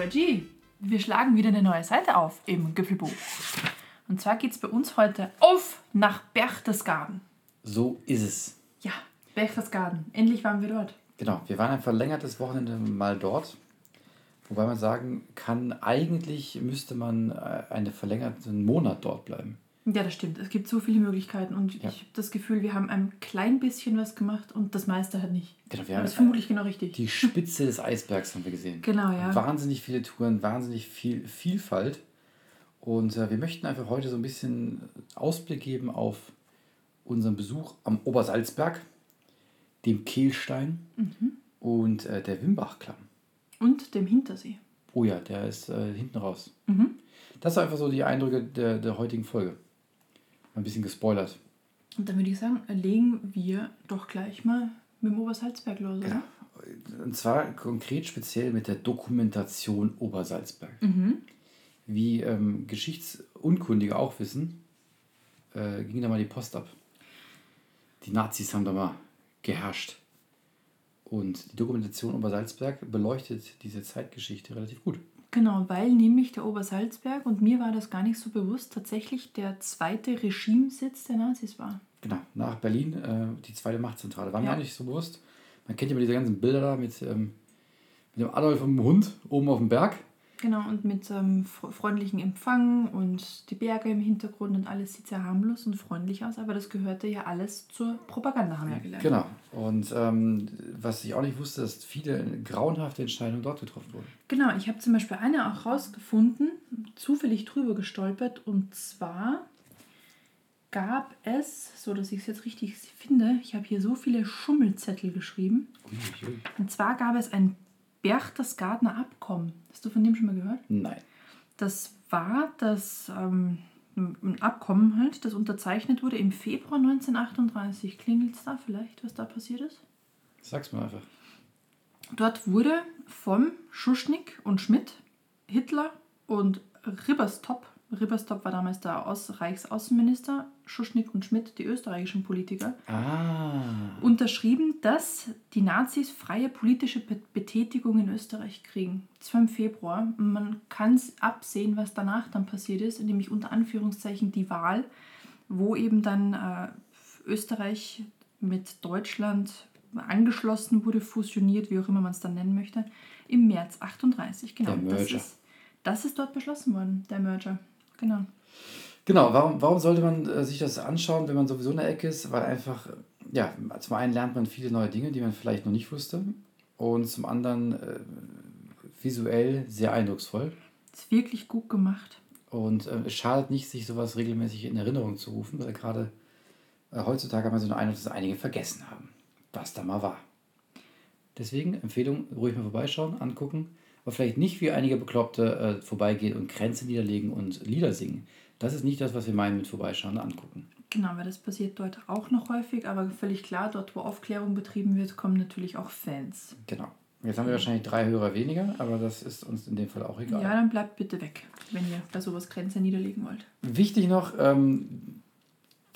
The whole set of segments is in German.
Reggie, wir schlagen wieder eine neue Seite auf im Gipfelbuch. Und zwar geht es bei uns heute auf nach Berchtesgaden. So ist es. Ja, Berchtesgaden. Endlich waren wir dort. Genau, wir waren ein verlängertes Wochenende mal dort. Wobei man sagen kann, eigentlich müsste man äh, einen verlängerten Monat dort bleiben. Ja, das stimmt. Es gibt so viele Möglichkeiten und Ja. ich habe das Gefühl, wir haben ein klein bisschen was gemacht und das meiste halt nicht. Genau, wir haben das ist vermutlich genau richtig. die Spitze des Eisbergs haben wir gesehen. Genau, ja. Wahnsinnig viele Touren, wahnsinnig viel Vielfalt. Und äh, wir möchten einfach heute so ein bisschen Ausblick geben auf unseren Besuch am Obersalzberg, dem Kehlstein Mhm. und äh, der Wimbachklamm. Und dem Hintersee. Oh ja, der ist äh, hinten raus. Mhm. Das sind einfach so die Eindrücke der, der heutigen Folge. Ein bisschen gespoilert. Und dann würde ich sagen, legen wir doch gleich mal mit dem Obersalzberg los, oder? Genau. Und zwar konkret speziell mit der Dokumentation Obersalzberg. Mhm. Wie ähm, Geschichtsunkundige auch wissen, äh, ging da mal die Post ab. Die Nazis haben da mal geherrscht. Und die Dokumentation Obersalzberg beleuchtet diese Zeitgeschichte relativ gut. Genau, weil nämlich der Obersalzberg, und mir war das gar nicht so bewusst, tatsächlich der zweite Regimesitz der Nazis war. Genau, nach Berlin, äh, die zweite Machtzentrale. War mir Ja. auch nicht so bewusst. Man kennt ja immer diese ganzen Bilder da mit, ähm, mit dem Adolf und dem Hund oben auf dem Berg. Genau, und mit ähm, fre- freundlichen Empfang und die Berge im Hintergrund und alles sieht sehr harmlos und freundlich aus, aber das gehörte ja alles zur Propaganda, haben wir ja gelernt. Genau. Und ähm, was ich auch nicht wusste, dass viele grauenhafte Entscheidungen dort getroffen wurden. Genau, ich habe zum Beispiel eine auch rausgefunden, zufällig drüber gestolpert, und zwar gab es, so dass ich es jetzt richtig finde, ich habe hier so viele Schummelzettel geschrieben, und zwar gab es ein Berchtesgadener Abkommen. Hast du von dem schon mal gehört? Nein. Das war das ähm, ein Abkommen halt, das unterzeichnet wurde im Februar 1938. Klingelt es da vielleicht, was da passiert ist? Sag's mir einfach. Dort wurde vom Schuschnigg und Schmidt, Hitler und Ribbentrop, Ribbentrop war damals der Aus Reichsaußenminister, Schuschnigg und Schmidt, die österreichischen Politiker, Ah. unterschrieben, dass die Nazis freie politische Be Betätigung in Österreich kriegen. Das war im Februar. Man kann es absehen, was danach dann passiert ist, nämlich unter Anführungszeichen die Wahl, wo eben dann äh, Österreich mit Deutschland angeschlossen wurde, fusioniert, wie auch immer man es dann nennen möchte, im März 38. Genau. Der Das Merger. ist, das ist dort beschlossen worden, der Merger. Genau. Genau, warum, warum sollte man äh, sich das anschauen, wenn man sowieso in der Ecke ist? Weil einfach, ja, zum einen lernt man viele neue Dinge, die man vielleicht noch nicht wusste. Und zum anderen äh, visuell sehr eindrucksvoll. Ist wirklich gut gemacht. Und äh, es schadet nicht, sich sowas regelmäßig in Erinnerung zu rufen, weil gerade äh, heutzutage haben wir so den Eindruck, dass einige vergessen haben, was da mal war. Deswegen Empfehlung, ruhig mal vorbeischauen, angucken, aber vielleicht nicht wie einige Bekloppte äh, vorbeigehen und Kränze niederlegen und Lieder singen. Das ist nicht das, was wir meinen mit vorbeischauen und angucken. Genau, weil das passiert dort auch noch häufig, aber völlig klar, dort wo Aufklärung betrieben wird, kommen natürlich auch Fans. Genau. Jetzt haben wir wahrscheinlich drei Hörer weniger, aber das ist uns in dem Fall auch egal. Ja, dann bleibt bitte weg, wenn ihr bei sowas Grenze niederlegen wollt. Wichtig noch, ähm,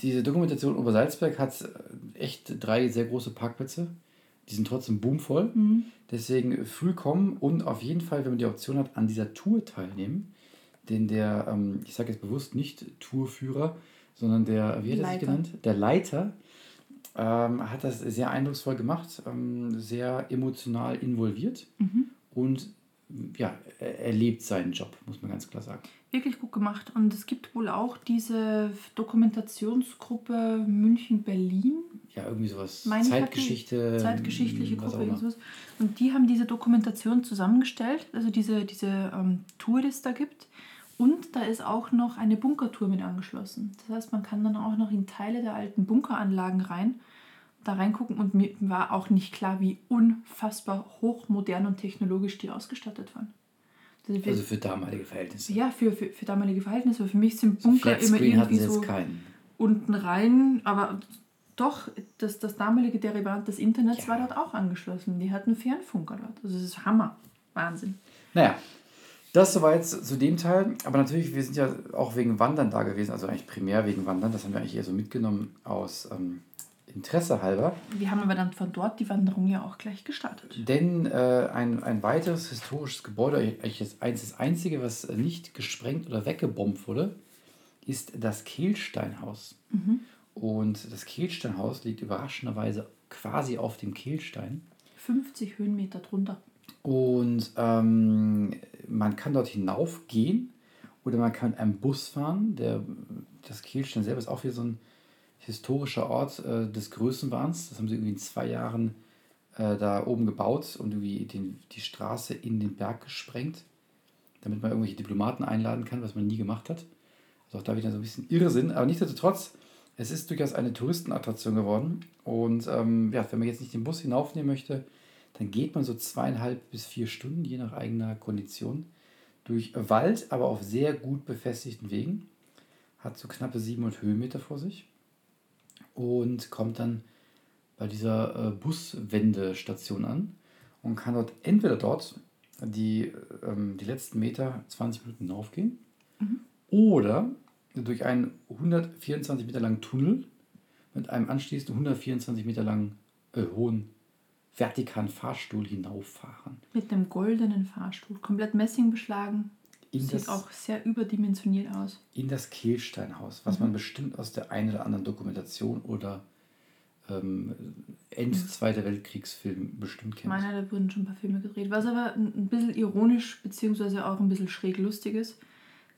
diese Dokumentation Obersalzberg hat äh, echt drei sehr große Parkplätze. Die sind trotzdem boomvoll. Deswegen früh kommen und auf jeden Fall, wenn man die Option hat, an dieser Tour teilnehmen. Denn der, ähm, ich sage jetzt bewusst nicht Tourführer, sondern der, wie hat er sich genannt? Der Leiter ähm, hat das sehr eindrucksvoll gemacht, ähm, sehr emotional involviert und ja, er, er lebt seinen Job, muss man ganz klar sagen. Wirklich gut gemacht. Und es gibt wohl auch diese Dokumentationsgruppe München-Berlin, Ja, irgendwie sowas. Meine Zeitgeschichte. zeitgeschichtliche auch Gruppe, irgendwas. Und die haben diese Dokumentation zusammengestellt, also diese, diese ähm, Tour, die es da gibt. Und da ist auch noch eine Bunkertour mit angeschlossen. Das heißt, man kann dann auch noch in Teile der alten Bunkeranlagen rein, da reingucken. Und mir war auch nicht klar, wie unfassbar hochmodern und technologisch die ausgestattet waren. Also für, Also für damalige Verhältnisse. ja, für, für, für damalige Verhältnisse. Aber für mich sind Bunker immer Flatscreen hatten irgendwie so keinen. unten rein, aber doch, das, das damalige Derivat des Internets Ja. war dort auch angeschlossen. Die hatten Fernfunker dort. Also das ist Hammer. Wahnsinn. Naja, das soweit zu dem Teil. Aber natürlich, wir sind ja auch wegen Wandern da gewesen. Also eigentlich primär wegen Wandern. Das haben wir eigentlich eher so mitgenommen aus ähm, Interesse halber. Wir haben aber dann von dort die Wanderung ja auch gleich gestartet. Denn äh, ein, ein weiteres historisches Gebäude, eins- das einzige, was nicht gesprengt oder weggebombt wurde, ist das Kehlsteinhaus. Und das Kehlsteinhaus liegt überraschenderweise quasi auf dem Kehlstein. 50 Höhenmeter drunter. Und ähm, man kann dort hinaufgehen oder man kann mit einem Bus fahren. Der, das Kielstein selber ist auch wieder so ein historischer Ort äh, des Größenwahns. Das haben sie irgendwie in zwei Jahren äh, da oben gebaut und irgendwie den, die Straße in den Berg gesprengt, damit man irgendwelche Diplomaten einladen kann, was man nie gemacht hat. Also auch da wieder so ein bisschen Irrsinn. Aber nichtsdestotrotz, es ist durchaus eine Touristenattraktion geworden. Und ähm, ja, wenn man jetzt nicht den Bus hinaufnehmen möchte, dann geht man so zweieinhalb bis vier Stunden, je nach eigener Kondition, durch Wald, aber auf sehr gut befestigten Wegen. Hat so knappe 700 Höhenmeter vor sich und kommt dann bei dieser äh, Buswendestation an und kann dort entweder dort die, ähm, die letzten Meter 20 Minuten hinaufgehen oder durch einen 124 Meter langen Tunnel mit einem anschließend 124 Meter langen äh, hohen vertikalen Fahrstuhl hinauffahren. Mit einem goldenen Fahrstuhl. Komplett Messing beschlagen. In Sieht das, auch sehr überdimensioniert aus. in das Kehlsteinhaus, was man bestimmt aus der einen oder anderen Dokumentation oder ähm, End-Zweiter Weltkriegsfilm bestimmt kennt. meine, da wurden schon ein paar Filme gedreht. Was aber ein bisschen ironisch, beziehungsweise auch ein bisschen schräg lustig ist.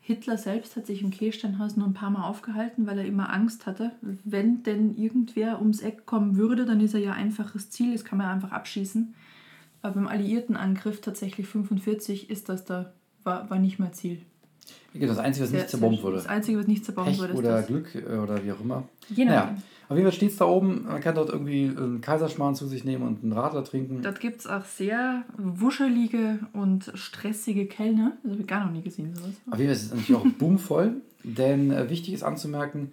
Hitler selbst hat sich im Kehlsteinhaus nur ein paar Mal aufgehalten, weil er immer Angst hatte. Wenn denn irgendwer ums Eck kommen würde, dann ist er ja einfaches Ziel, das kann man einfach abschießen. Aber beim alliierten Angriff tatsächlich 45 ist das da, war, war nicht mehr Ziel. Genau, das Einzige, was nicht zerbombt wurde. Das Einzige, was nicht zerbombt Pech wurde, ist oder das. Glück äh, oder wie auch immer. Je Naja, auf jeden Fall steht es da oben. Man kann dort irgendwie einen Kaiserschmarrn zu sich nehmen und einen Radler trinken. Dort gibt es auch sehr wuschelige und stressige Kellner. Das habe ich gar noch nie gesehen, sowas. Auf jeden Fall ist es natürlich auch boomvoll, denn äh, wichtig ist anzumerken,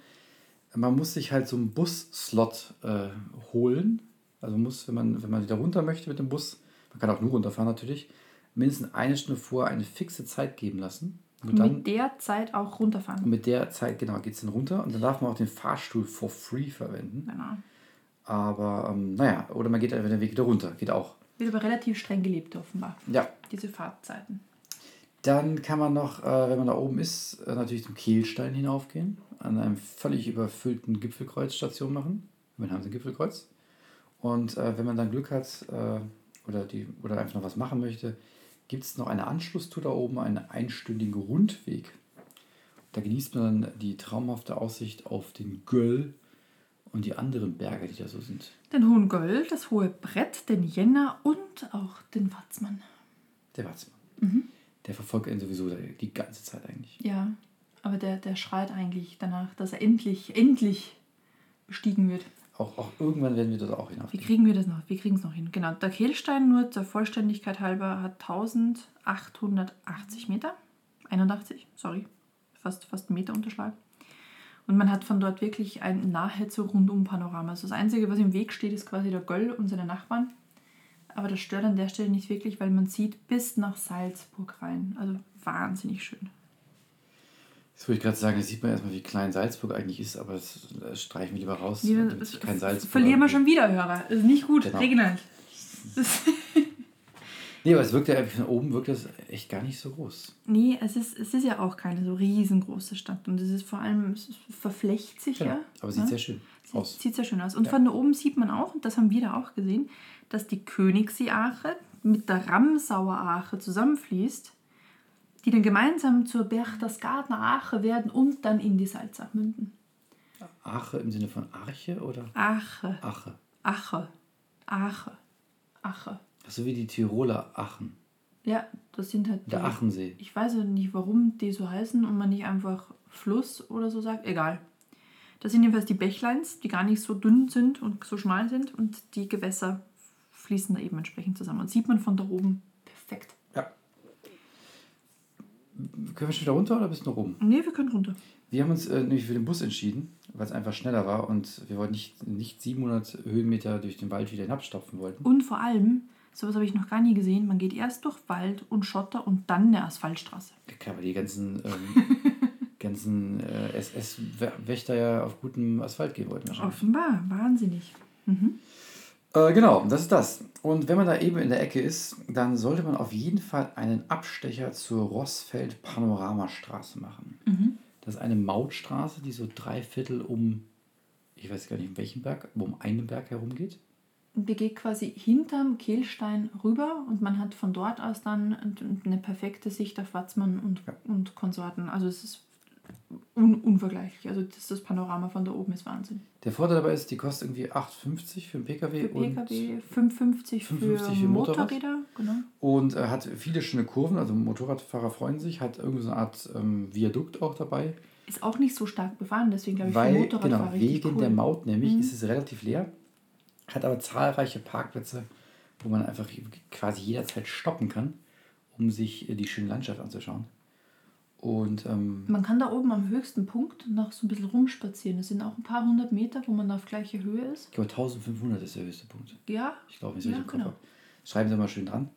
man muss sich halt so einen Bus-Slot äh, holen. Also muss, wenn man, wenn man wieder runter möchte mit dem Bus, man kann auch nur runterfahren natürlich, mindestens eine Stunde vor eine fixe Zeit geben lassen. Und dann Mit der Zeit auch runterfahren. und mit der Zeit, genau, geht es dann runter und dann darf man auch den Fahrstuhl for free verwenden. Genau. Aber ähm, naja, oder man geht einfach den Weg wieder runter, geht auch. Wird aber relativ streng gelebt, offenbar. Ja, Diese Fahrtzeiten. Dann kann man noch, äh, wenn man da oben ist, äh, natürlich zum Kehlstein hinaufgehen, an einem völlig überfüllten Gipfelkreuzstation machen. Dann haben sie ein Gipfelkreuz. Und äh, wenn man dann Glück hat äh, oder, die, oder einfach noch was machen möchte, gibt es noch eine Anschlusstour da oben, einen einstündigen Rundweg. Da genießt man dann die traumhafte Aussicht auf den Göll und die anderen Berge, die da so sind. Den Hohen Göll, das Hohe Brett, den Jänner und auch den Watzmann. Der Watzmann. Der verfolgt ihn sowieso die ganze Zeit eigentlich. Ja, aber der, der schreit eigentlich danach, dass er endlich, endlich bestiegen wird. Auch, auch irgendwann werden wir dort auch Wie hinaufgehen. kriegen wir das noch? Wir kriegen es noch hin. Genau, der Kehlstein nur zur Vollständigkeit halber hat 1880 Meter. 81, sorry. Fast, fast einen Meter Unterschlag. Und man hat von dort wirklich ein nahezu rundum Panorama. Also das Einzige, was im Weg steht, ist quasi der Göll und seine Nachbarn. Aber das stört an der Stelle nicht wirklich, weil man sieht bis nach Salzburg rein. Also wahnsinnig schön. Das wollte ich gerade sagen, da sieht man erstmal, wie klein Salzburg eigentlich ist, aber das streichen wir lieber raus. Damit sich kein Salzburg verlieren wir schon wieder Hörer. Das ist nicht gut. Genau. Reginald. Nee, aber es wirkt ja von oben wirkt das echt gar nicht so groß. Nee, es ist, es ist ja auch keine so riesengroße Stadt. Und es ist vor allem, es verflecht sich ja. Aber es sieht ja? sehr schön Sieht, aus. sieht sehr schön aus. Und Ja. von da oben sieht man auch, und das haben wir da auch gesehen, dass die Königssee-Ache mit der Ramsauer Ache zusammenfließt, die dann gemeinsam zur Berchtesgadener Ache werden und dann in die Salzach münden. Ache im Sinne von Arche oder Ache, Ache? Ache, Ache, Ache. So wie die Tiroler Achen. Ja, das sind halt Der die- Achensee. Ich weiß ja nicht, warum die so heißen und man nicht einfach Fluss oder so sagt. Egal. Das sind jedenfalls die Bächleins, die gar nicht so dünn sind und so schmal sind und die Gewässer fließen da eben entsprechend zusammen. Und sieht man von da oben perfekt. Können wir schon wieder runter oder bis nach oben? Nee, wir können runter. Wir haben uns äh, nämlich für den Bus entschieden, weil es einfach schneller war und wir wollten nicht, nicht 700 Höhenmeter durch den Wald wieder hinabstapfen wollten. Und vor allem, sowas habe ich noch gar nie gesehen, man geht erst durch Wald und Schotter und dann eine Asphaltstraße. Ja, Klar, weil die ganzen ähm, ganzen äh, SS-Wächter ja auf gutem Asphalt gehen wollten. wahrscheinlich. Offenbar, wahnsinnig. Mhm. Äh, genau, das ist das. Und wenn man da eben in der Ecke ist, dann sollte man auf jeden Fall einen Abstecher zur Rossfeld-Panoramastraße machen. Mhm. Das ist eine Mautstraße, die so drei Viertel um, ich weiß gar nicht um welchen Berg, aber um einen Berg herum geht. Und Der geht quasi hinterm Kehlstein rüber und man hat von dort aus dann eine perfekte Sicht auf Watzmann und, Ja. und Konsorten. Also es ist un unvergleichlich. Also das, das Panorama von da oben ist Wahnsinn. Der Vorteil dabei ist, die kostet irgendwie 8,50 für einen PKW, Für PKW 5,50 für, 5,50 für Motorrad. Motorräder. Genau. und, und äh, hat viele schöne Kurven. Also Motorradfahrer freuen sich, hat irgendwie so eine Art ähm, Viadukt auch dabei. Ist auch nicht so stark befahren, deswegen glaube ich, für Weil, Motorradfahrer genau, wegen cool. der Maut nämlich Mhm. ist es relativ leer, hat aber zahlreiche Parkplätze, wo man einfach quasi jederzeit stoppen kann, um sich äh, die schöne Landschaft anzuschauen. Und ähm, Man kann da oben am höchsten Punkt noch so ein bisschen rumspazieren. Das sind auch ein paar hundert Meter, wo man auf gleicher Höhe ist. ich glaube 1500 ist der höchste Punkt. Ja, Ich glaube, nicht so Ja, genau. habe. Schreiben Sie mal schön dran.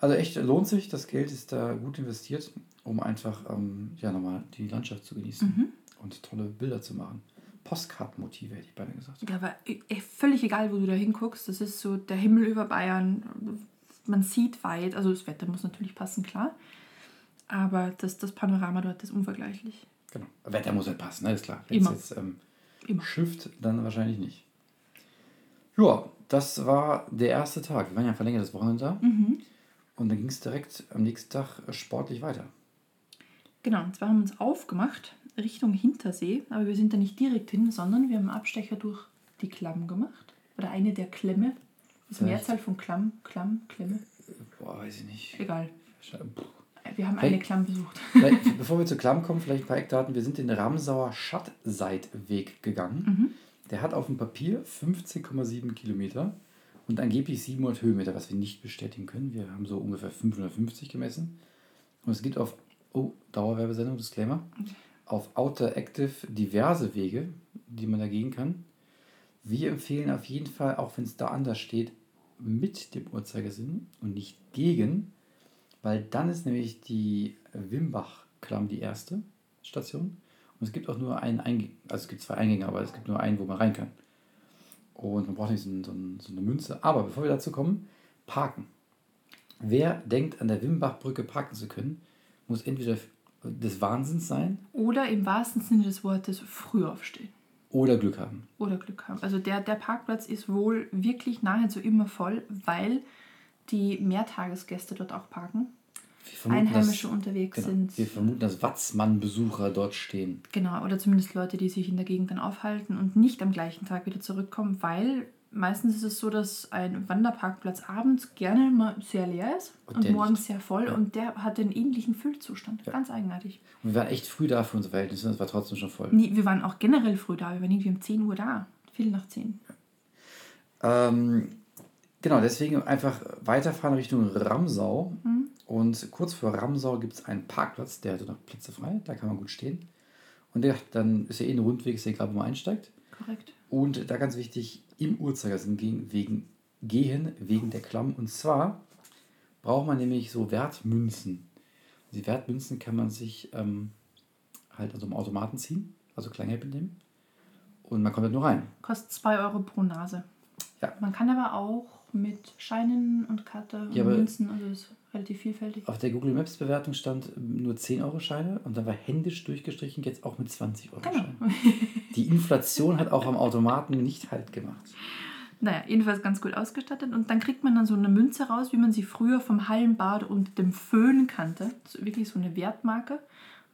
Also echt lohnt sich, das Geld ist da gut investiert, um einfach ähm, ja, nochmal die Landschaft zu genießen Mhm. und tolle Bilder zu machen. Postkartenmotive hätte ich beinahe gesagt. Ja, aber äh, völlig egal, wo du da hinguckst. Das ist so der Himmel über Bayern. Man sieht weit. Also das Wetter muss natürlich passen, klar. Aber das, das Panorama dort ist unvergleichlich. Genau. Wetter muss halt passen, ne? ist klar. Wenn es jetzt ähm, Immer. schifft, dann wahrscheinlich nicht. Ja, das war der erste Tag. Wir waren ja ein verlängertes Wochenende da. Mhm. Und dann ging es direkt am nächsten Tag sportlich weiter. Genau, und zwar haben wir uns aufgemacht Richtung Hintersee. Aber wir sind da nicht direkt hin, sondern wir haben einen Abstecher durch die Klamm gemacht. Oder eine der Klemme. Das ist Vielleicht- Mehrzahl von Klamm, Klamm, Klemme. Boah, weiß ich nicht. Egal. Puh. Wir haben Hey. eine Klamm besucht. Vielleicht, bevor wir zur Klamm kommen, vielleicht ein paar Eckdaten. Wir sind den Ramsauer Schattseitweg gegangen. Mhm. Der hat auf dem Papier 15,7 Kilometer und angeblich 700 Höhenmeter, was wir nicht bestätigen können. Wir haben so ungefähr 550 gemessen. Und es gibt auf, oh, Dauerwerbesendung, Disclaimer, auf Outer Active diverse Wege, die man da gehen kann. Wir empfehlen auf jeden Fall, auch wenn es da anders steht, mit dem Uhrzeigersinn und nicht gegen, weil dann ist nämlich die Wimbach-Klamm die erste Station. Und es gibt auch nur einen Eingang, also es gibt zwei Eingänge, aber es gibt nur einen, wo man rein kann. Und man braucht nicht so, ein- so, ein- so eine Münze. Aber bevor wir dazu kommen, parken. Wer denkt, an der Wimbachbrücke parken zu können, muss entweder des Wahnsinns sein Oder im wahrsten Sinne des Wortes früh aufstehen. oder Glück haben. Oder Glück haben. Also der, der Parkplatz ist wohl wirklich nahezu immer voll, weil die Mehrtagesgäste dort auch parken. Vermuten, Einheimische dass, unterwegs genau, sind. wir vermuten, dass Watzmann-Besucher dort stehen. Genau, oder zumindest Leute, die sich in der Gegend dann aufhalten und nicht am gleichen Tag wieder zurückkommen, weil meistens ist es so, dass ein Wanderparkplatz abends gerne mal sehr leer ist Und und, morgens nicht. sehr voll Ja. und der hat einen ähnlichen Füllzustand. Ja. Ganz eigenartig. Und wir waren echt früh da für unsere Verhältnisse und es war trotzdem schon voll. Nie, wir waren auch generell früh da, wir waren irgendwie um 10 Uhr da. Viertel nach 10. Ähm, genau, deswegen einfach weiterfahren Richtung Ramsau. Mhm. Und kurz vor Ramsau gibt es einen Parkplatz, der hat noch Plätze frei, da kann man gut stehen. Und ja, dann ist ja eh ein Rundweg, ist ja egal, wo man einsteigt. Korrekt. Und da ganz wichtig, im Uhrzeigersinn gehen wegen, gehen wegen der Klamm. Und zwar braucht man nämlich so Wertmünzen. Die Wertmünzen kann man sich ähm, halt an so einem Automaten ziehen, also Kleingeld mitnehmen. Und man kommt halt nur rein. Kostet 2 Euro pro Nase. Ja. Man kann aber auch mit Scheinen und Karte und Ja, Münzen, also ist relativ vielfältig. Auf der Google Maps Bewertung stand ähm, nur 10 Euro Scheine und dann war händisch durchgestrichen, jetzt auch mit 20 Euro Genau. Scheinen. Die Inflation hat auch am Automaten nicht halt gemacht. Naja, jedenfalls ganz gut ausgestattet. Und dann kriegt man dann so eine Münze raus, wie man sie früher vom Hallenbad unter dem Föhn kannte. So, wirklich so eine Wertmarke.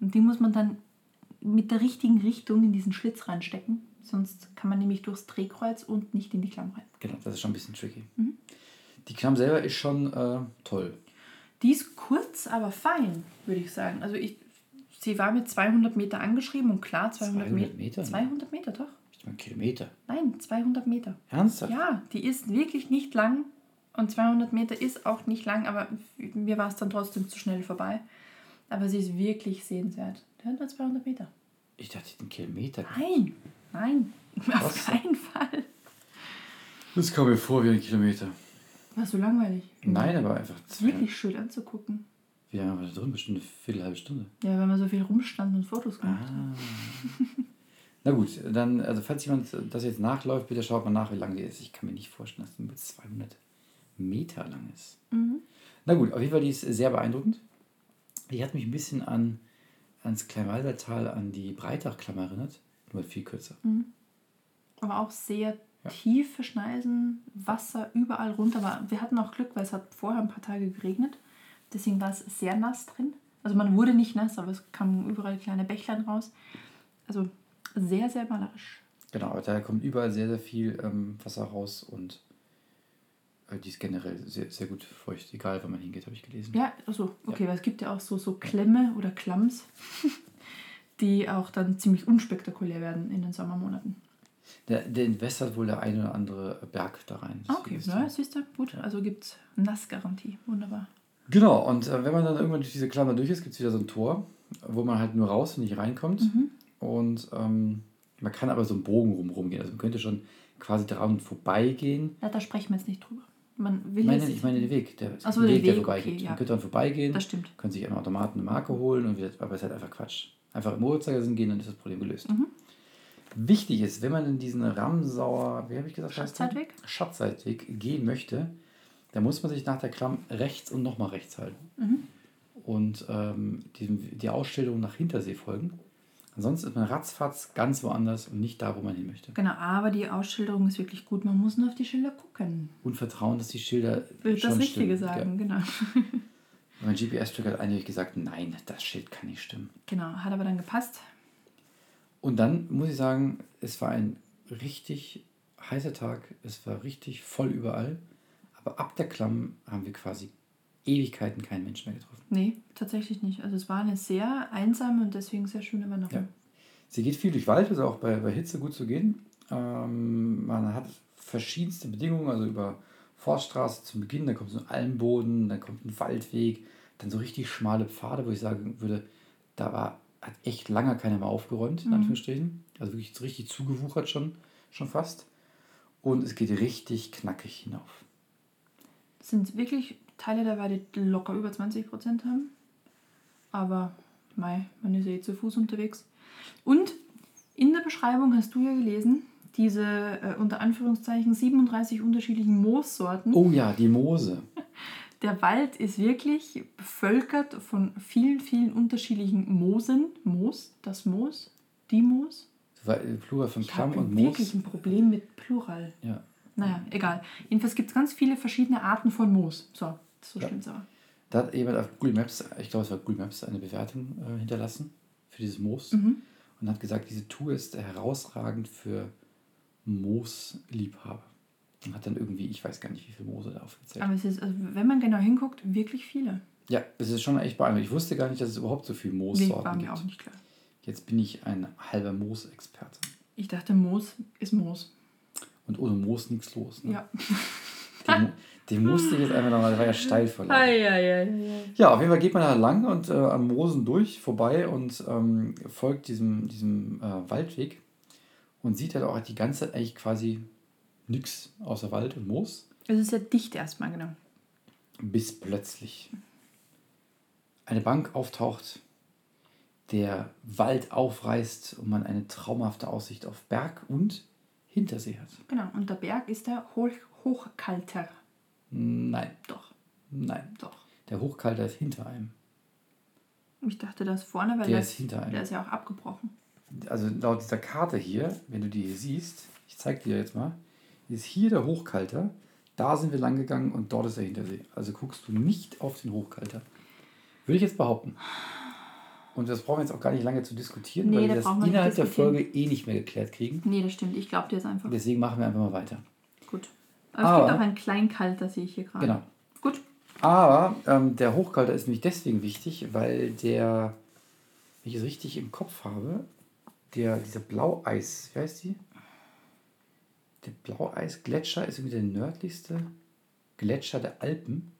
Und die muss man dann mit der richtigen Richtung in diesen Schlitz reinstecken. Sonst kann man nämlich durchs Drehkreuz und nicht in die Klamm rein. Genau, das ist schon ein bisschen tricky. Mhm. Die Klamm selber ist schon äh, toll. Die ist kurz, aber fein, würde ich sagen. Also ich, sie war mit 200 Meter angeschrieben und klar, 200, 200 Me- Meter? 200 Meter, doch. Ich meine, Kilometer. Nein, 200 Meter. Ernsthaft? Ja, die ist wirklich nicht lang und 200 Meter ist auch nicht lang, aber mir war es dann trotzdem zu schnell vorbei. Aber sie ist wirklich sehenswert. Der hat nur 200 Meter. Ich dachte, den Kilometer. Nein, nein, auf Was? keinen Fall. Das kam mir vor wie ein Kilometer. War so langweilig. Nein, aber einfach Ist wirklich schön anzugucken. Wie lange war das drin? Bestimmt eine Viertel, halbe Stunde. Ja, wenn man so viel rumstand und Fotos gemacht hat. Ah. Na gut, dann, also falls jemand das jetzt nachläuft, bitte schaut mal nach, wie lang die ist. Ich kann mir nicht vorstellen, dass die mit 200 Meter lang ist. Na gut, auf jeden Fall, die ist sehr beeindruckend. Die hat mich ein bisschen an ans Kleinwalsertal, an die Breitachklammer erinnert, nur viel kürzer. Aber auch sehr tiefe Schneisen, Wasser überall runter. Aber wir hatten auch Glück, weil es hat vorher ein paar Tage geregnet. Deswegen war es sehr nass drin. Also man wurde nicht nass, aber es kamen überall kleine Bächlein raus. Also sehr, sehr malerisch. Genau, aber da kommt überall sehr, sehr viel ähm, Wasser raus und äh, die ist generell sehr, sehr gut feucht, egal wo man hingeht, habe ich gelesen. Ja, also okay, weil es gibt ja auch so, so Klemme oder Klamms, die auch dann ziemlich unspektakulär werden in den Sommermonaten. Der, der entwässert wohl der eine oder andere Berg da rein. Ah, okay, ja, siehst du, gut. Also gibt es Nassgarantie. Wunderbar. Genau, und äh, wenn man dann irgendwann durch diese Klammer durch ist, gibt es wieder so ein Tor, wo man halt nur raus und nicht reinkommt. Und ähm, man kann aber so einen Bogen rumrum gehen. Also man könnte schon quasi daran vorbeigehen. Ja, da sprechen wir jetzt nicht drüber. Man will Ich meine, ich meine den Weg, der, so, den den Weg, der vorbeigeht. okay, ja. Man könnte dann vorbeigehen, Das stimmt. können sich am Automaten eine Marke holen, und wieder, aber es ist halt einfach Quatsch. Einfach im Uhrzeigersinn gehen, dann ist das Problem gelöst. Mhm. Wichtig ist, wenn man in diesen Ramsauer, wie habe ich gesagt? Schatzheitweg? Schatzheitweg gehen möchte, dann muss man sich nach der Klamm rechts und nochmal rechts halten. Mhm. Und ähm, diesem, die Ausstellung nach Hintersee folgen. Ansonsten ist man ratzfatz ganz woanders und nicht da, wo man hin möchte. Genau, aber die Ausschilderung ist wirklich gut. Man muss nur auf die Schilder gucken. Und vertrauen, dass die Schilder Wird das Richtige stimmen. sagen, genau. Mein GPS-Tracker hat eindeutig gesagt, nein, das Schild kann nicht stimmen. Genau, hat aber dann gepasst. Und dann muss ich sagen, es war ein richtig heißer Tag. Es war richtig voll überall. Aber ab der Klamm haben wir quasi Ewigkeiten keinen Menschen mehr getroffen. Nee, tatsächlich nicht. Also es war eine sehr einsame und deswegen sehr schöne Wanderung. Ja. Sie geht viel durch Wald, ist auch bei, bei Hitze gut zu gehen. Ähm, man hat verschiedenste Bedingungen, also über Forststraße zum Beginn, dann kommt so ein Almboden, dann kommt ein Waldweg, dann so richtig schmale Pfade, wo ich sagen würde, da war, hat echt lange keiner mehr aufgeräumt, in Anführungsstrichen. Also wirklich richtig zugewuchert schon, schon fast. Und es geht richtig knackig hinauf. Es sind wirklich Teile dabei, die locker über 20 Prozent haben. Aber mei, man ist eh zu Fuß unterwegs. Und in der Beschreibung hast du ja gelesen, diese äh, unter Anführungszeichen 37 unterschiedlichen Moossorten. Oh ja, die Moose. Der Wald ist wirklich bevölkert von vielen, vielen unterschiedlichen Moosen. Moos, das Moos, die Moos. Weil, Plural von habe und Moos. wirklich ein Problem mit Plural. Ja. Naja, egal. Jedenfalls gibt es ganz viele verschiedene Arten von Moos. So, so Ja. stimmt's aber. Da hat jemand auf Google Maps, ich glaube es war Google Maps, eine Bewertung äh, hinterlassen für dieses Moos Mhm. und hat gesagt, diese Tour ist herausragend für Moosliebhaber. Und hat dann irgendwie, ich weiß gar nicht, wie viele Moose da aufgezählt. Aber es ist, also wenn man genau hinguckt, wirklich viele. ja, es ist schon echt beeindruckend. Ich wusste gar nicht, dass es überhaupt so viele Nee, Moossorten war mir gibt. auch nicht klar. Jetzt bin ich ein halber Moosexperte. Ich dachte, Moos ist Moos. Und ohne Moos nichts los. Ne? Ja. Den, den musste ich jetzt einfach nochmal, der war ja steil verlaufen. Eieiei. Ja, auf jeden Fall geht man da lang und äh, am Moosen durch, vorbei und ähm, folgt diesem, diesem äh, Waldweg und sieht halt auch die ganze Zeit eigentlich quasi nichts außer Wald und Moos, Es ist ja dicht erstmal, genau. bis plötzlich eine Bank auftaucht, der Wald aufreißt und man eine traumhafte Aussicht auf Berg und Hintersee hat. Genau. Und der Berg ist der Hoch Hochkalter. Nein, Doch, nein. doch. Der Hochkalter ist hinter einem. Ich dachte, das vorne, weil Der das, ist hinter einem. der ist ja auch abgebrochen. Also laut dieser Karte hier, wenn du die hier siehst, ich zeig dir jetzt mal, ist hier der Hochkalter, da sind wir lang gegangen und dort ist der Hintersee. Also guckst du nicht auf den Hochkalter. Würde ich jetzt behaupten. Und das brauchen wir jetzt auch gar nicht lange zu diskutieren, Nee, weil da wir das innerhalb der. Folge eh nicht mehr geklärt kriegen. Nee, das stimmt. Ich glaube dir jetzt einfach. Deswegen machen wir einfach mal weiter. Gut. Aber, es Aber- gibt auch einen Kleinkalter, sehe ich hier gerade. Genau. Gut. Aber ähm, der Hochkalter ist nämlich deswegen wichtig, weil der, wenn ich es richtig im Kopf habe, der, dieser Blaueis, wie heißt die? Der Blaueisgletscher ist irgendwie der nördlichste Gletscher der Alpen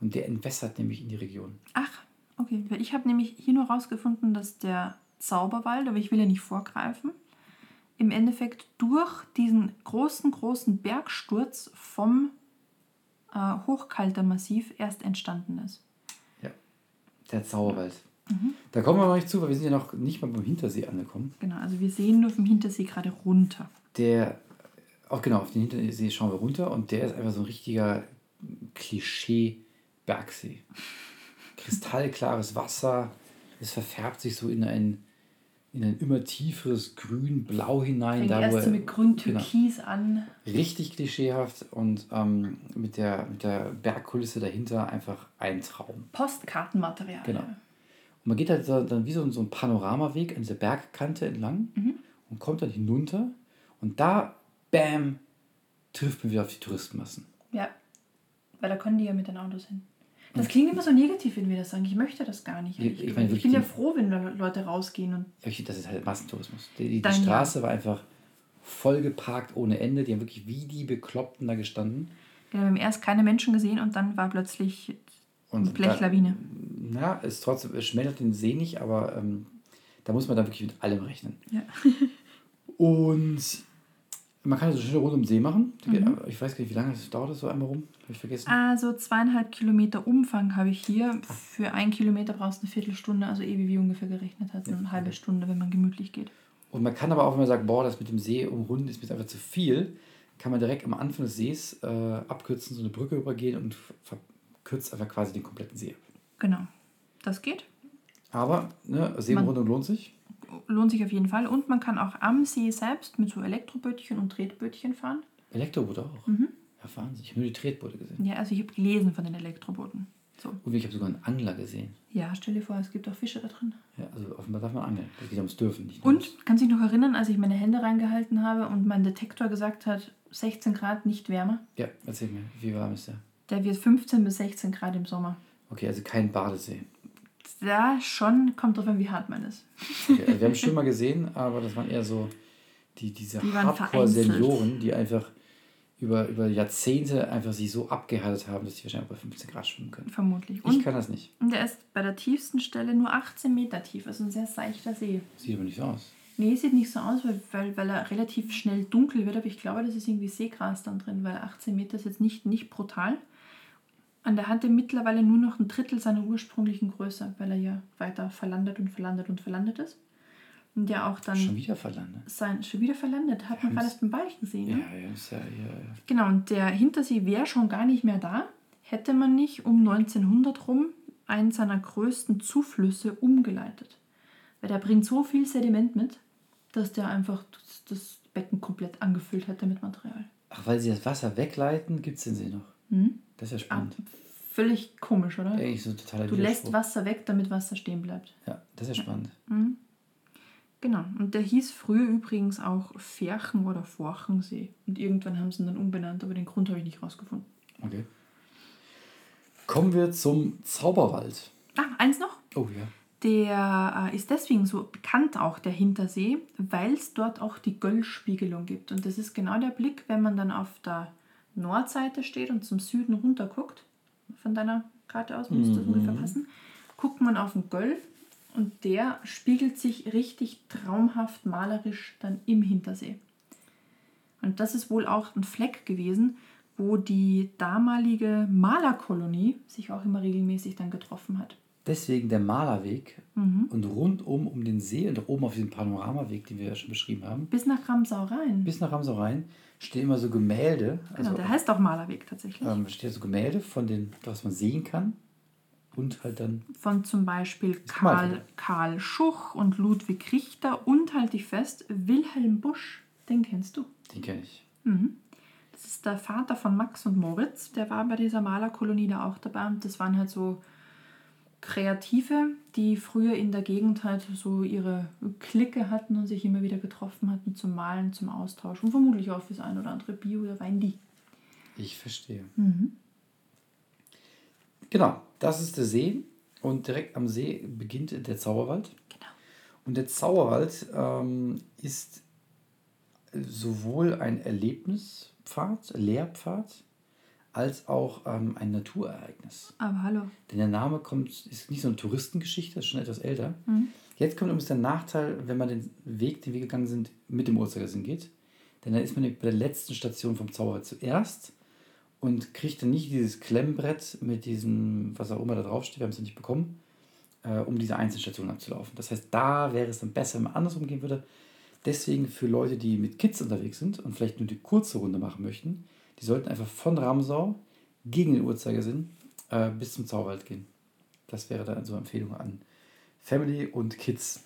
und der entwässert nämlich in die Region. Ach, okay. Weil ich habe nämlich hier nur rausgefunden, dass der Zauberwald, aber ich will ja nicht vorgreifen, im Endeffekt durch diesen großen, großen Bergsturz vom äh, Hochkaltermassiv erst entstanden ist. Ja. Der Zauberwald. Da kommen wir noch nicht zu, weil wir sind ja noch nicht mal beim Hintersee angekommen. Genau, also wir sehen nur vom Hintersee gerade runter. Der, auch genau, auf den Hintersee schauen wir runter und der ist einfach so ein richtiger Klischee-Bergsee. Kristallklares Wasser, es verfärbt sich so in ein, in ein immer tieferes Grün-Blau hinein. Fängt da, erst so mit grün genau. An. richtig klischeehaft und ähm, mit, der, mit der Bergkulisse dahinter einfach ein Traum. Postkartenmaterial. Genau. Und man geht halt dann wie so, so ein Panoramaweg an dieser Bergkante entlang und kommt dann hinunter und da, bam, trifft man wieder auf die Touristenmassen. Ja, weil da können die ja mit den Autos hin. Das klingt immer so negativ, wenn wir das sagen. Ich möchte das gar nicht. Ich- ich meine ich bin ja froh, wenn Leute rausgehen und Ja, Das ist halt Massentourismus. Die, die, Dann ja. Straße war einfach vollgeparkt ohne Ende. Die haben wirklich wie die Bekloppten da gestanden. ja, wir haben erst keine Menschen gesehen und dann war plötzlich Und eine Blechlawine. Da, na, es trotzdem, es schmälert den See nicht, aber ähm, da muss man dann wirklich mit allem rechnen. Ja. Und man kann so schnell rund um den See machen. Mhm. Ich weiß gar nicht, wie lange das dauert, das so einmal rum. Habe ich vergessen. Also zweieinhalb Kilometer Umfang habe ich hier. Für einen Kilometer brauchst du eine Viertelstunde, also eh wie ungefähr gerechnet hat, eine halbe Stunde, wenn man gemütlich geht. Und man kann aber auch, wenn man sagt, boah, das mit dem See umrunden ist mir jetzt einfach zu viel, kann man direkt am Anfang des Sees äh, abkürzen, so eine Brücke übergehen und verkürzt einfach quasi den kompletten See ab. Genau. Das geht. Aber ne, Seeumrundung lohnt sich. Lohnt sich auf jeden Fall. Und man kann auch am See selbst mit so Elektrobötchen und Tretbötchen fahren. Elektroboote auch. Mhm. Ja, Wahnsinn. Ich habe nur die Tretboote gesehen. Ja, also ich habe gelesen von den Elektrobooten. So. Und ich habe sogar einen Angler gesehen. Ja, stell dir vor, es gibt auch Fische da drin. Ja, also offenbar darf man angeln. Das geht ums Dürfen, nicht Und ums- kannst du dich noch erinnern, als ich meine Hände reingehalten habe und mein Detektor gesagt hat, 16 Grad nicht wärmer? Ja, erzähl mir, wie warm ist der? Der wird 15 bis 16 Grad im Sommer. Okay, also kein Badesee. Da schon kommt drauf an, wie hart man ist. Okay, also wir haben Schwimmer gesehen, aber das waren eher so die, diese Die Hardcore-Senioren, die einfach über, über Jahrzehnte einfach sich so abgehärtet haben, dass sie wahrscheinlich bei 15 Grad schwimmen können. Vermutlich. Ich Und, kann das nicht. und der ist bei der tiefsten Stelle nur 18 Meter tief. Also ein sehr seichter See. Sieht aber nicht so aus. Nee, sieht nicht so aus, weil, weil, weil er relativ schnell dunkel wird, aber ich glaube, das ist irgendwie Seegras dann drin, weil 18 Meter ist jetzt nicht, nicht brutal. Und er hatte mittlerweile nur noch ein Drittel seiner ursprünglichen Größe, weil er ja weiter verlandet und verlandet und verlandet ist. Und ja auch dann Schon wieder verlandet. sein, schon wieder verlandet, hat man erst beim Balchensee. Ja, Ne? ja, ja, ja, ja. Genau, und der Hintersee wäre schon gar nicht mehr da, hätte man nicht um 1900 rum einen seiner größten Zuflüsse umgeleitet. Weil der bringt so viel Sediment mit, dass der einfach das, Becken komplett angefüllt hätte mit Material. Ach, weil sie das Wasser wegleiten, gibt es den See noch. Mhm. Das ist ja Ah, spannend. völlig komisch, oder? Eigentlich so totaler Du lässt. Wasser weg, damit Wasser stehen bleibt. Ja, das ist ja spannend. Genau, und der hieß früher übrigens auch Ferchen- oder Forchensee. Und irgendwann haben sie ihn dann umbenannt, aber den Grund habe ich nicht rausgefunden. Okay. Kommen wir zum Zauberwald. Ah, eins noch. Oh ja. Der äh, ist deswegen so bekannt auch, der Hintersee, weil es dort auch die Göllspiegelung gibt. Und das ist genau der Blick, wenn man dann auf der Nordseite steht und zum Süden runter guckt. Von deiner Karte aus müsste das ungefähr passen. Guckt man auf den Göll und der spiegelt sich richtig traumhaft malerisch dann im Hintersee. Und das ist wohl auch ein Fleck gewesen, wo die damalige Malerkolonie sich auch immer regelmäßig dann getroffen hat. Deswegen der Malerweg Mhm. und rundum um den See und oben auf diesem Panoramaweg, den wir ja schon beschrieben haben, Bis nach Ramsau rein. bis nach Ramsau rein, stehen immer so Gemälde. Genau, Also der heißt auch Malerweg tatsächlich. ähm, stehen so Gemälde von den, was man sehen kann. Und halt dann, Von zum Beispiel Karl. Karl Schuch und Ludwig Richter und halt dich fest, Wilhelm Busch. Den kennst du. den kenne ich. Das ist der Vater von Max und Moritz. Der war bei dieser Malerkolonie da auch dabei. Und das waren halt so Kreative, die früher in der Gegend halt so ihre Clique hatten und sich immer wieder getroffen hatten zum Malen, zum Austausch. Und vermutlich auch fürs ein oder andere Bier oder Wein die. Ich verstehe. Mhm. Genau, das ist der See. Und direkt am See beginnt der Zauberwald. Genau. Und der Zauberwald ähm, ist sowohl ein Erlebnispfad, Lehrpfad, als auch ähm, ein Naturereignis. Aber hallo. Denn der Name kommt, ist nicht so eine Touristengeschichte, ist schon etwas älter. Jetzt kommt übrigens der Nachteil, wenn man den Weg, den wir gegangen sind, mit dem Uhrzeigersinn geht. Denn dann ist man bei der letzten Station vom Zauberwald zuerst und kriegt dann nicht dieses Klemmbrett mit diesem, was auch immer da draufsteht, wir haben es ja nicht bekommen, äh, um diese Einzelstationen abzulaufen. Das heißt, da wäre es dann besser, wenn man andersrum gehen würde. Deswegen für Leute, die mit Kids unterwegs sind und vielleicht nur die kurze Runde machen möchten, die sollten einfach von Ramsau gegen den Uhrzeigersinn äh, bis zum Zauberwald gehen. Das wäre dann so eine Empfehlung an Family und Kids.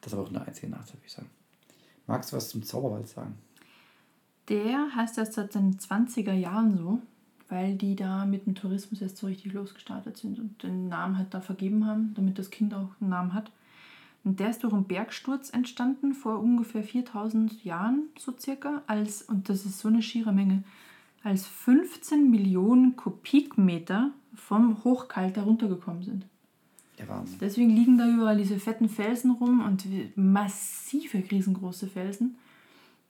Das ist aber auch eine einzige Nachteil, würde ich sagen. Magst du was zum Zauberwald sagen? Der heißt erst seit den 20er Jahren so, weil die da mit dem Tourismus erst so richtig losgestartet sind und den Namen halt da vergeben haben, damit das Kind auch einen Namen hat. Und der ist durch einen Bergsturz entstanden vor ungefähr 4000 Jahren, so circa, als, und das ist so eine schiere Menge, als 15 Millionen Kubikmeter vom Hochkalt heruntergekommen sind. Ja, Wahnsinn. Deswegen liegen da überall diese fetten Felsen rum und massive, riesengroße Felsen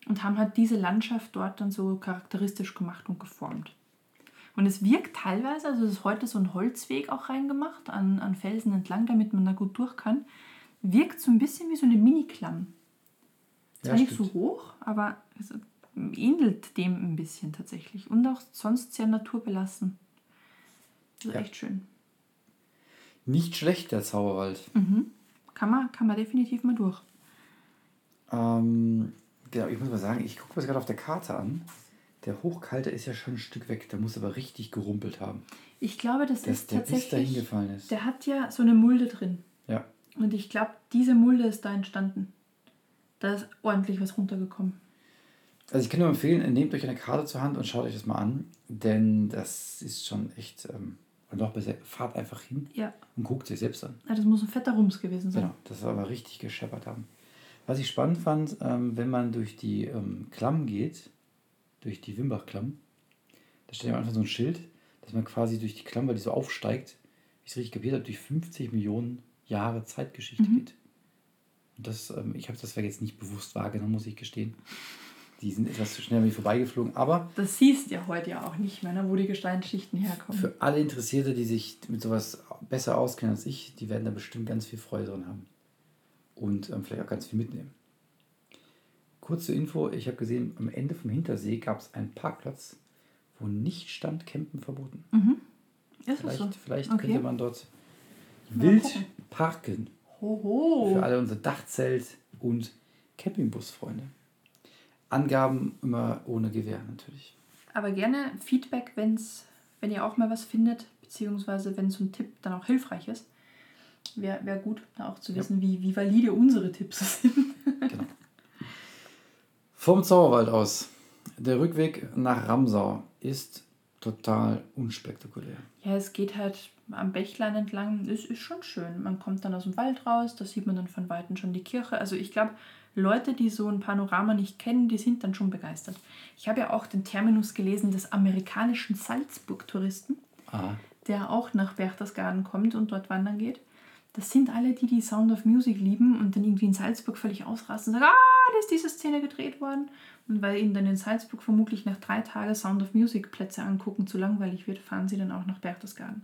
und haben halt diese Landschaft dort dann so charakteristisch gemacht und geformt. Und es wirkt teilweise, also es ist heute so ein Holzweg auch reingemacht an, an Felsen entlang, damit man da gut durch kann, wirkt so ein bisschen wie so eine Mini-Klamm. Zwar Ja, nicht so hoch, aber ähnelt dem ein bisschen tatsächlich. Und auch sonst sehr naturbelassen. Also Ja. echt schön. Nicht schlecht, der Zauberwald. Mhm. Kann, man, kann man definitiv mal durch. Ähm, genau, ich muss mal sagen, ich gucke mir das gerade auf der Karte an. Der Hochkalte ist ja schon ein Stück weg, der muss aber richtig gerumpelt haben. Ich glaube, das Dass ist der bis dahin tatsächlich. gefallen ist. Der hat ja so eine Mulde drin. Ja. Und ich glaube, diese Mulde ist da entstanden. Da ist ordentlich was runtergekommen. Also ich kann nur empfehlen, nehmt euch eine Karte zur Hand und schaut euch das mal an, denn das ist schon echt, ähm, und noch besser, fahrt einfach hin Ja, und guckt euch selbst an. Ah, das muss ein fetter Rums gewesen sein. Genau, das soll aber richtig gescheppert haben. Was ich spannend fand, ähm, wenn man durch die ähm, Klamm geht, durch die Wimbach-Klamm, da steht am Anfang so ein Schild, dass man quasi durch die Klamm, weil die so aufsteigt, wie ich es richtig kapiert habe, durch 50 Millionen Jahre Zeitgeschichte geht. Und das, ähm, ich habe das jetzt nicht bewusst wahrgenommen, muss ich gestehen. Die sind etwas zu schnell an mir vorbeigeflogen, aber Das siehst du ja heute ja auch nicht mehr, ne, wo die Gesteinsschichten herkommen. für alle Interessierte, die sich mit sowas besser auskennen als ich, die werden da bestimmt ganz viel Freude drin haben. Und ähm, vielleicht auch ganz viel mitnehmen. Kurze Info, ich habe gesehen, am Ende vom Hintersee gab es einen Parkplatz, wo nicht stand Campen verboten. ist das Vielleicht, so? vielleicht Okay. könnte man dort Mal wild gucken. parken. Hoho. Für alle unsere Dachzelt- und Campingbus-Freunde. Angaben immer ohne Gewehr natürlich. Aber gerne Feedback, wenn's, wenn ihr auch mal was findet, beziehungsweise wenn so ein Tipp dann auch hilfreich ist. Wäre wär gut, da auch zu Ja. wissen, wie, wie valide unsere Tipps sind. Genau. Vom Zauberwald aus. Der Rückweg nach Ramsau ist total unspektakulär. Ja, es geht halt am Bächlein entlang. Es ist schon schön. Man kommt dann aus dem Wald raus, da sieht man dann von Weitem schon die Kirche. Also ich glaube, Leute, die so ein Panorama nicht kennen, die sind dann schon begeistert. Ich habe ja auch den Terminus gelesen des amerikanischen Salzburg-Touristen, der auch nach Berchtesgaden kommt und dort wandern geht. Das sind alle, die die Sound of Music lieben und dann irgendwie in Salzburg völlig ausrasten und sagen, ah, da ist diese Szene gedreht worden. Und weil ihnen dann in Salzburg vermutlich nach drei Tagen Sound of Music Plätze angucken zu langweilig wird, fahren sie dann auch nach Berchtesgaden.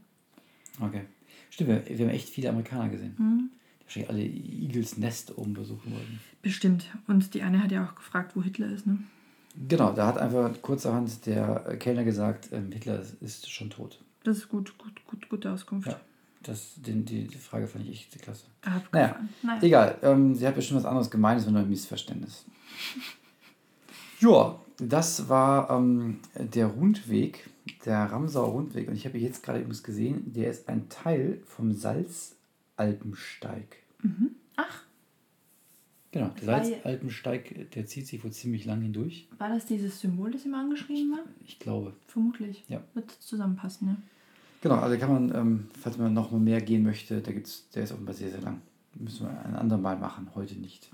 okay. Stimmt, wir, wir haben echt viele Amerikaner gesehen. Mhm. Wahrscheinlich alle Eagles Nest oben besuchen wollten. Bestimmt. Und die eine hat ja auch gefragt, wo Hitler ist, ne? Genau, da hat einfach kurzerhand der Kellner gesagt, ähm, Hitler ist- schon tot. Das ist gut, gut, gut, gute Auskunft. Ja, das, den, die, die Frage fand ich echt klasse. Naja, naja. Egal, ähm, sie hat bestimmt was anderes gemeint, es war nur ein Missverständnis. Ja, das war ähm, der Rundweg, der Ramsauer Rundweg. Und ich habe jetzt gerade übrigens gesehen, der ist ein Teil vom Salzalpensteig. Ach, Genau, der Salzalpensteig, der zieht sich wohl ziemlich lang hindurch. war das dieses Symbol, das immer angeschrieben war? Ich glaube. Vermutlich. Ja. Wird zusammenpassen, ja. Genau, also kann man, ähm, falls man noch mal mehr gehen möchte, da gibt's, der ist offenbar sehr, sehr lang. Müssen wir ein andermal machen, heute nicht.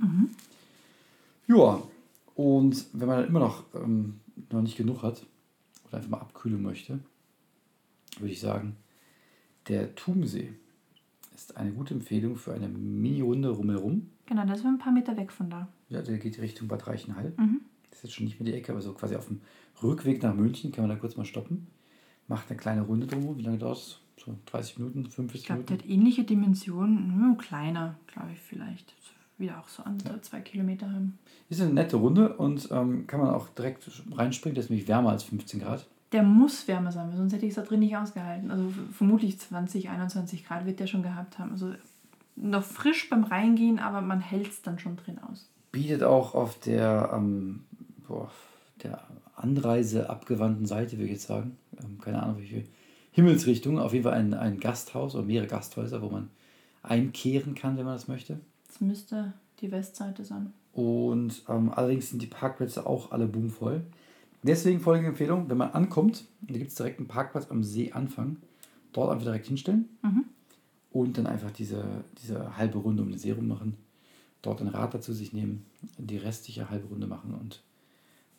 Ja, und wenn man dann immer noch, ähm, noch nicht genug hat oder einfach mal abkühlen möchte, würde ich sagen, der Tumsee ist eine gute Empfehlung für eine Mini-Runde rumherum. Genau, das war ein paar Meter weg von da. Ja, der geht Richtung Bad Reichenhall. Mhm. Das ist jetzt schon nicht mehr die Ecke, aber so quasi auf dem Rückweg nach München kann man da kurz mal stoppen. Macht eine kleine Runde drumherum. Wie lange dauert es? So 30 Minuten, Ich 50 glaube, der Minuten? hat ähnliche Dimensionen, nur kleiner, glaube ich, vielleicht. Wieder auch so andere zwei Kilometer haben. Ist eine nette Runde und ähm, kann man auch direkt reinspringen. Das ist nämlich wärmer als 15 Grad. Der muss wärmer sein, weil sonst hätte ich es da drin nicht ausgehalten. Also vermutlich 20, 21 Grad wird der schon gehabt haben. Also noch frisch beim Reingehen, aber man hält es dann schon drin aus. Bietet auch auf der, ähm, boah, der Anreise abgewandten Seite, würde ich jetzt sagen, ähm, keine Ahnung, welche Himmelsrichtung, auf jeden Fall ein, ein Gasthaus oder mehrere Gasthäuser, wo man einkehren kann, wenn man das möchte. Das müsste die Westseite sein. Und ähm, allerdings sind die Parkplätze auch alle boomvoll. Deswegen folgende Empfehlung, wenn man ankommt, da gibt es direkt einen Parkplatz am Seeanfang, dort einfach direkt hinstellen Mhm. und dann einfach diese, diese halbe Runde um den See rum machen, dort ein Rad dazu sich nehmen, die restliche halbe Runde machen und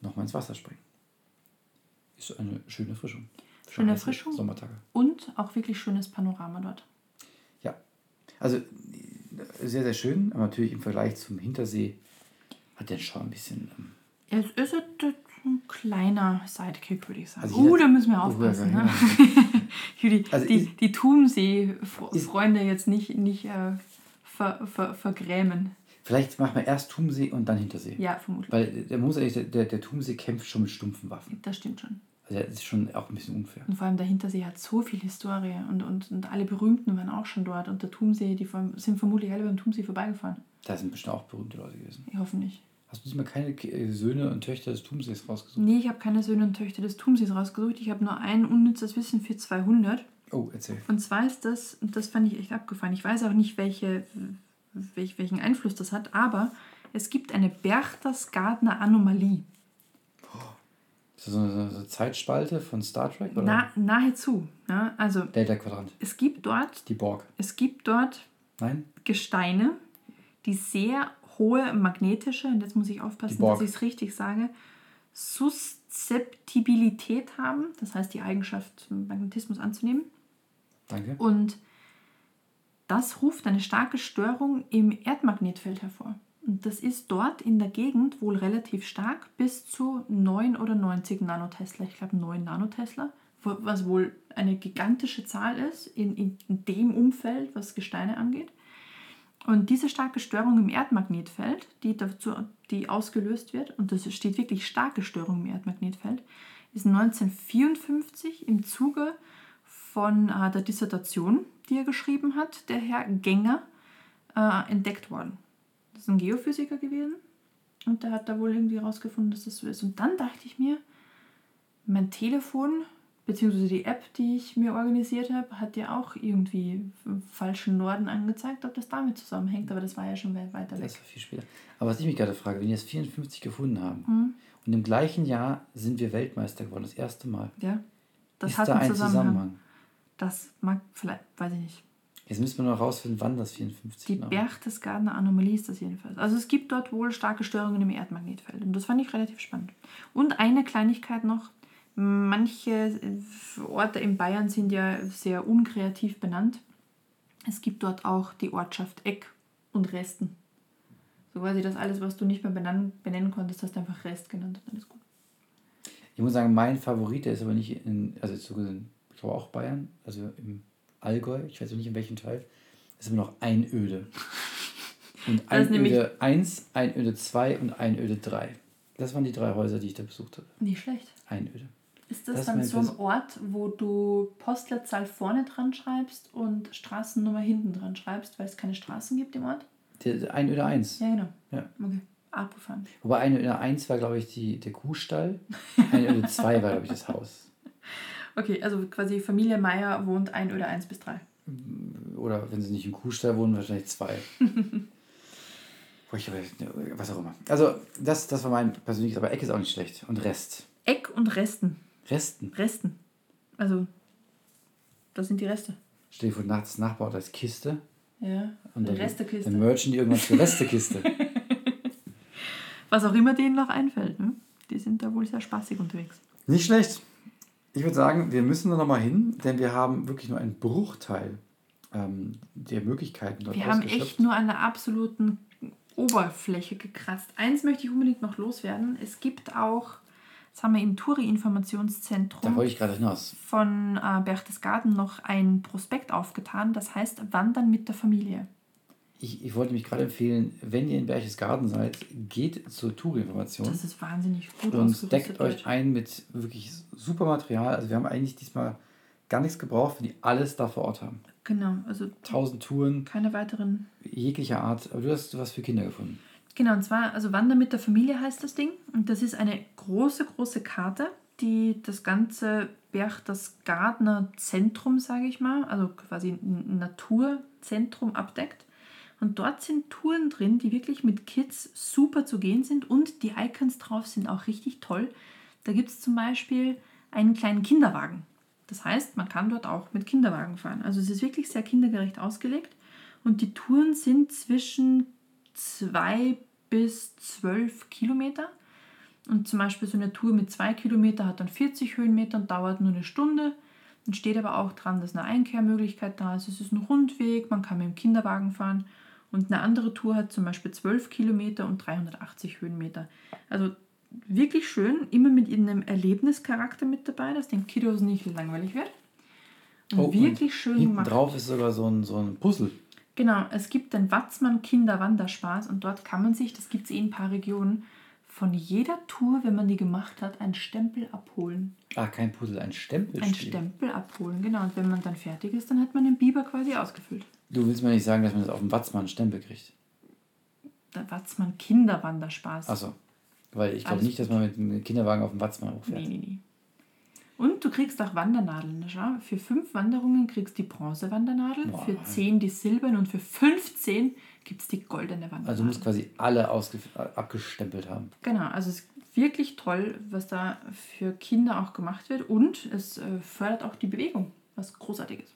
nochmal ins Wasser springen. Ist eine schöne Erfrischung. Schöne Erfrischung. Sommertage. Und auch wirklich schönes Panorama dort. Ja. Also sehr, sehr schön, aber natürlich im Vergleich zum Hintersee hat der schon ein bisschen. Ähm, Es ist ein kleiner Sidekick, würde ich sagen. Also uh, da müssen wir aufpassen. Ne? die, Also die, die Thumsee-Freunde jetzt nicht, nicht äh, ver, ver, vergrämen. Vielleicht machen wir erst Thumsee und dann Hintersee. Ja, vermutlich. Weil der muss ehrlich, der, der, der Thumsee kämpft schon mit stumpfen Waffen. Das stimmt schon. Also das ist schon auch ein bisschen unfair. Und vor allem der Hintersee hat so viel Historie und, und, und alle Berühmten waren auch schon dort. Und der Thumsee, die sind vermutlich alle beim Thumsee vorbeigefahren. Da sind bestimmt auch berühmte Leute gewesen. Ich hoffe nicht. Hast du diesmal keine äh, Söhne und Töchter des Thumsees rausgesucht? Nee, ich habe keine Söhne und Töchter des Thumsees rausgesucht. Ich habe nur ein unnützes Wissen für 200. Oh, erzähl. Und zwar ist das, und das fand ich echt abgefahren, ich weiß auch nicht, welche, welch, welchen Einfluss das hat, aber es gibt eine Berchtesgadener Anomalie. Ist das so eine, so eine Zeitspalte von Star Trek? Oder? Na, nahezu. Ja, also Delta Quadrant. es gibt dort, Die Borg. es gibt dort Nein? Gesteine, die sehr hohe magnetische, und jetzt muss ich aufpassen, dass ich es richtig sage, Suszeptibilität haben, das heißt die Eigenschaft, Magnetismus anzunehmen. Danke. Und das ruft eine starke Störung im Erdmagnetfeld hervor. Und das ist dort in der Gegend wohl relativ stark, bis zu 9 oder 90 Nanotesla. Ich glaube 9 Nanotesla, was wohl eine gigantische Zahl ist in, in dem Umfeld, was Gesteine angeht. Und diese starke Störung im Erdmagnetfeld, die, dazu, die ausgelöst wird, und das steht wirklich starke Störung im Erdmagnetfeld, ist 1954 im Zuge von äh, der Dissertation, die er geschrieben hat, der Herr Gänger, äh, entdeckt worden. Das ist ein Geophysiker gewesen und der hat da wohl irgendwie herausgefunden, dass das so ist. Und dann dachte ich mir, mein Telefon beziehungsweise die App, die ich mir organisiert habe, hat ja auch irgendwie falschen Norden angezeigt, ob das damit zusammenhängt, aber das war ja schon weit weiter weg. Das war viel später. Aber was ich mich gerade frage, wenn die jetzt 54 gefunden haben Hm? und im gleichen Jahr sind wir Weltmeister geworden, das erste Mal. Ja, das ist hat da einen ein Zusammenhang. Zusammenhang? Das mag vielleicht, weiß ich nicht. Jetzt müssen wir noch rausfinden, wann das 54 Die genau Berchtesgadener Anomalie ist das jedenfalls. Also es gibt dort wohl starke Störungen im Erdmagnetfeld und das fand ich relativ spannend. Und eine Kleinigkeit noch. Manche Orte in Bayern sind ja sehr unkreativ benannt. Es gibt dort auch die Ortschaft Eck und Resten. So quasi das alles, was du nicht mehr benennen, benennen konntest, hast du einfach Rest genannt und ist gut. Ich muss sagen, mein Favorit, der ist aber nicht in, also ich glaube auch Bayern, also im Allgäu, ich weiß nicht in welchem Teil, ist immer noch Einöde. Und Einöde 1, Einöde 2 und Einöde 3. Das waren die drei Häuser, die ich da besucht habe. Nicht schlecht. Einöde. Ist das, Das dann so ein Ort, wo du Postleitzahl vorne dran schreibst und Straßennummer hinten dran schreibst, weil es keine Straßen gibt im Ort? Der, der Einöde 1. Ja, genau. Ja. Okay. Abgefahren. Wobei Einöde 1 war, glaube ich, die, der Kuhstall. Einöde 2 war, glaube ich, das Haus. Okay, also quasi Familie Meier wohnt ein oder eins bis drei. Oder wenn sie nicht im Kuhstall wohnen, wahrscheinlich zwei. Habe, was auch immer. Also, das, das war mein persönliches, aber Eck ist auch nicht schlecht. Und Rest. Eck und Resten. Resten. Resten. Also, das sind die Reste. Stell dir vor, nachts Nachbar als Kiste. Ja. Und dann, Restekiste. Dann merchen die irgendwann zur Restekiste. Was auch immer denen noch einfällt. Ne? Die sind da wohl sehr spaßig unterwegs. nicht schlecht. Ich würde sagen, wir müssen da nochmal hin, denn wir haben wirklich nur einen Bruchteil ähm, der Möglichkeiten dort Wir haben echt nur an der absoluten Oberfläche gekratzt. Eins möchte ich unbedingt noch loswerden. Es gibt auch, das haben wir im Touri-Informationszentrum von äh, Berchtesgaden noch ein Prospekt aufgetan. Das heißt Wandern mit der Familie. Ich, ich wollte mich gerade empfehlen, wenn ihr in Berchtesgaden seid, geht zur Tourinformation. Das ist wahnsinnig gut und deckt euch ein mit wirklich super Material. Also wir haben eigentlich diesmal gar nichts gebraucht, wenn die alles da vor Ort haben. Genau, also Tausend Touren, keine weiteren. jeglicher Art. Aber du hast was für Kinder gefunden. Genau, und zwar, also Wander mit der Familie heißt das Ding. Und das ist eine große, große Karte, die das ganze Berchtesgadener Zentrum, sage ich mal, also quasi ein Naturzentrum abdeckt. Und dort sind Touren drin, die wirklich mit Kids super zu gehen sind und die Icons drauf sind auch richtig toll. Da gibt es zum Beispiel einen kleinen Kinderwagen. Das heißt, man kann dort auch mit Kinderwagen fahren. Also es ist wirklich sehr kindergerecht ausgelegt. Und die Touren sind zwischen zwei bis zwölf Kilometer. Und zum Beispiel so eine Tour mit zwei Kilometer hat dann 40 Höhenmeter und dauert nur eine Stunde. Dann steht aber auch dran, dass eine Einkehrmöglichkeit da ist. Es ist ein Rundweg, man kann mit dem Kinderwagen fahren. Und eine andere Tour hat zum Beispiel 12 Kilometer und 380 Höhenmeter. Also wirklich schön, immer mit einem Erlebnischarakter mit dabei, dass den Kiddos nicht langweilig wird. Und Oh, wirklich schön Hinten gemacht. drauf ist sogar so ein, so ein Puzzle. Genau, es gibt den Watzmann Kinderwanderspaß und dort kann man sich, das gibt es eh in ein paar Regionen, von jeder Tour, wenn man die gemacht hat, einen Stempel abholen. Ah, kein Puzzle, ein Stempel. Ein Stempel abholen, genau. Und wenn man dann fertig ist, dann hat man den Biber quasi ausgefüllt. Du willst mir nicht sagen, dass man das auf dem Watzmann Stempel kriegt. Der Watzmann Kinderwanderspaß. Achso. Weil ich glaube nicht, dass man mit einem Kinderwagen auf dem Watzmann Nee, hochfährt. nee, nee. Und du kriegst auch Wandernadeln. Schau. Für fünf Wanderungen kriegst du die Bronze-Wandernadel, Boah. für zehn die silberne und für 15 gibt es die goldene Wandernadel. Also du musst quasi alle abgestempelt haben. Genau, also es ist wirklich toll, was da für Kinder auch gemacht wird und es äh, fördert auch die Bewegung, was großartig ist.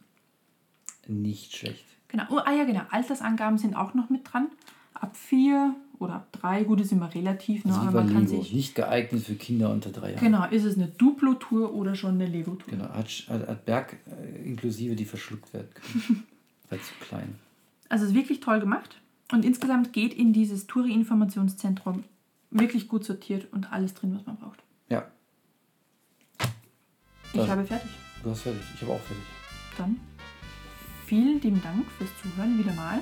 Nicht schlecht. Genau, oh, ah ja genau, Altersangaben sind auch noch mit dran. Ab vier oder ab drei, gut, ist immer relativ, ne, Also aber man kann Lego. sich... Nicht geeignet für Kinder unter drei Jahren. Genau, ist es eine Duplo-Tour oder schon eine Lego-Tour? Genau. Hat, hat, Berg äh, inklusive, die verschluckt werden können. Weil zu klein. Also es ist wirklich toll gemacht und insgesamt geht in dieses Touri-Informationszentrum wirklich gut sortiert und alles drin, was man braucht. Ja, Ich Das- habe fertig. du hast fertig. Ich habe auch fertig. Dann vielen lieben Dank fürs Zuhören wieder mal.